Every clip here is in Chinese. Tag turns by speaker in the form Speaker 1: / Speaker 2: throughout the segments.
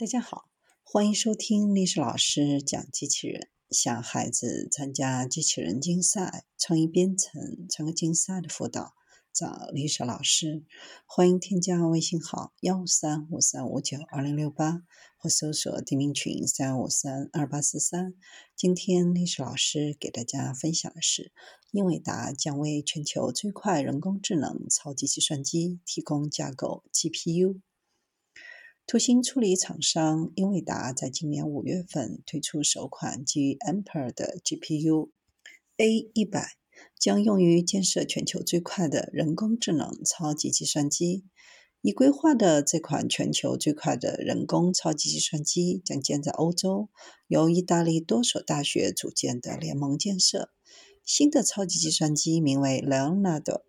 Speaker 1: 大家好，欢迎收听历史老师讲机器人。想孩子参加机器人竞赛、创意编程、创客竞赛的辅导，找历史老师。欢迎添加微信号幺三五三五九二零六八，或搜索钉钉群三五三二八四三。今天历史老师给大家分享的是，英伟达将为全球最快人工智能超级计算机提供架构 GPU。图形处理厂商英伟达在今年五月份推出首款基于 Ampere 的 GPU A100，将用于建设全球最快的人工智能超级计算机。已规划的这款全球最快的人工超级计算机将建在欧洲，由意大利多所大学组建的联盟建设。新的超级计算机名为 Leonardo。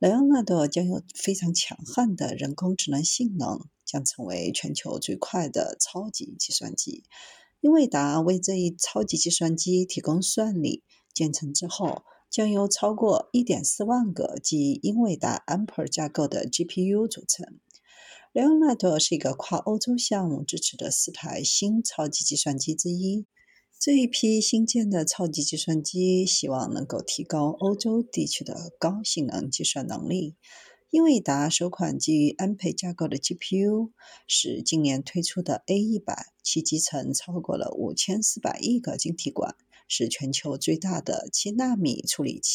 Speaker 1: Leonardo 将有非常强悍的人工智能性能。将成为全球最快的超级计算机。英伟达为这一超级计算机提供算力，建成之后将由超过1.4万个基于英伟达 Ampere 架构的 GPU 组成。Leonardo 是一个跨欧洲项目支持的四台新超级计算机之一。这一批新建的超级计算机希望能够提高欧洲地区的高性能计算能力。英伟达首款基于安培架构的 GPU 是今年推出的 A100，其集成超过了五千四百亿个晶体管，是全球最大的七纳米处理器。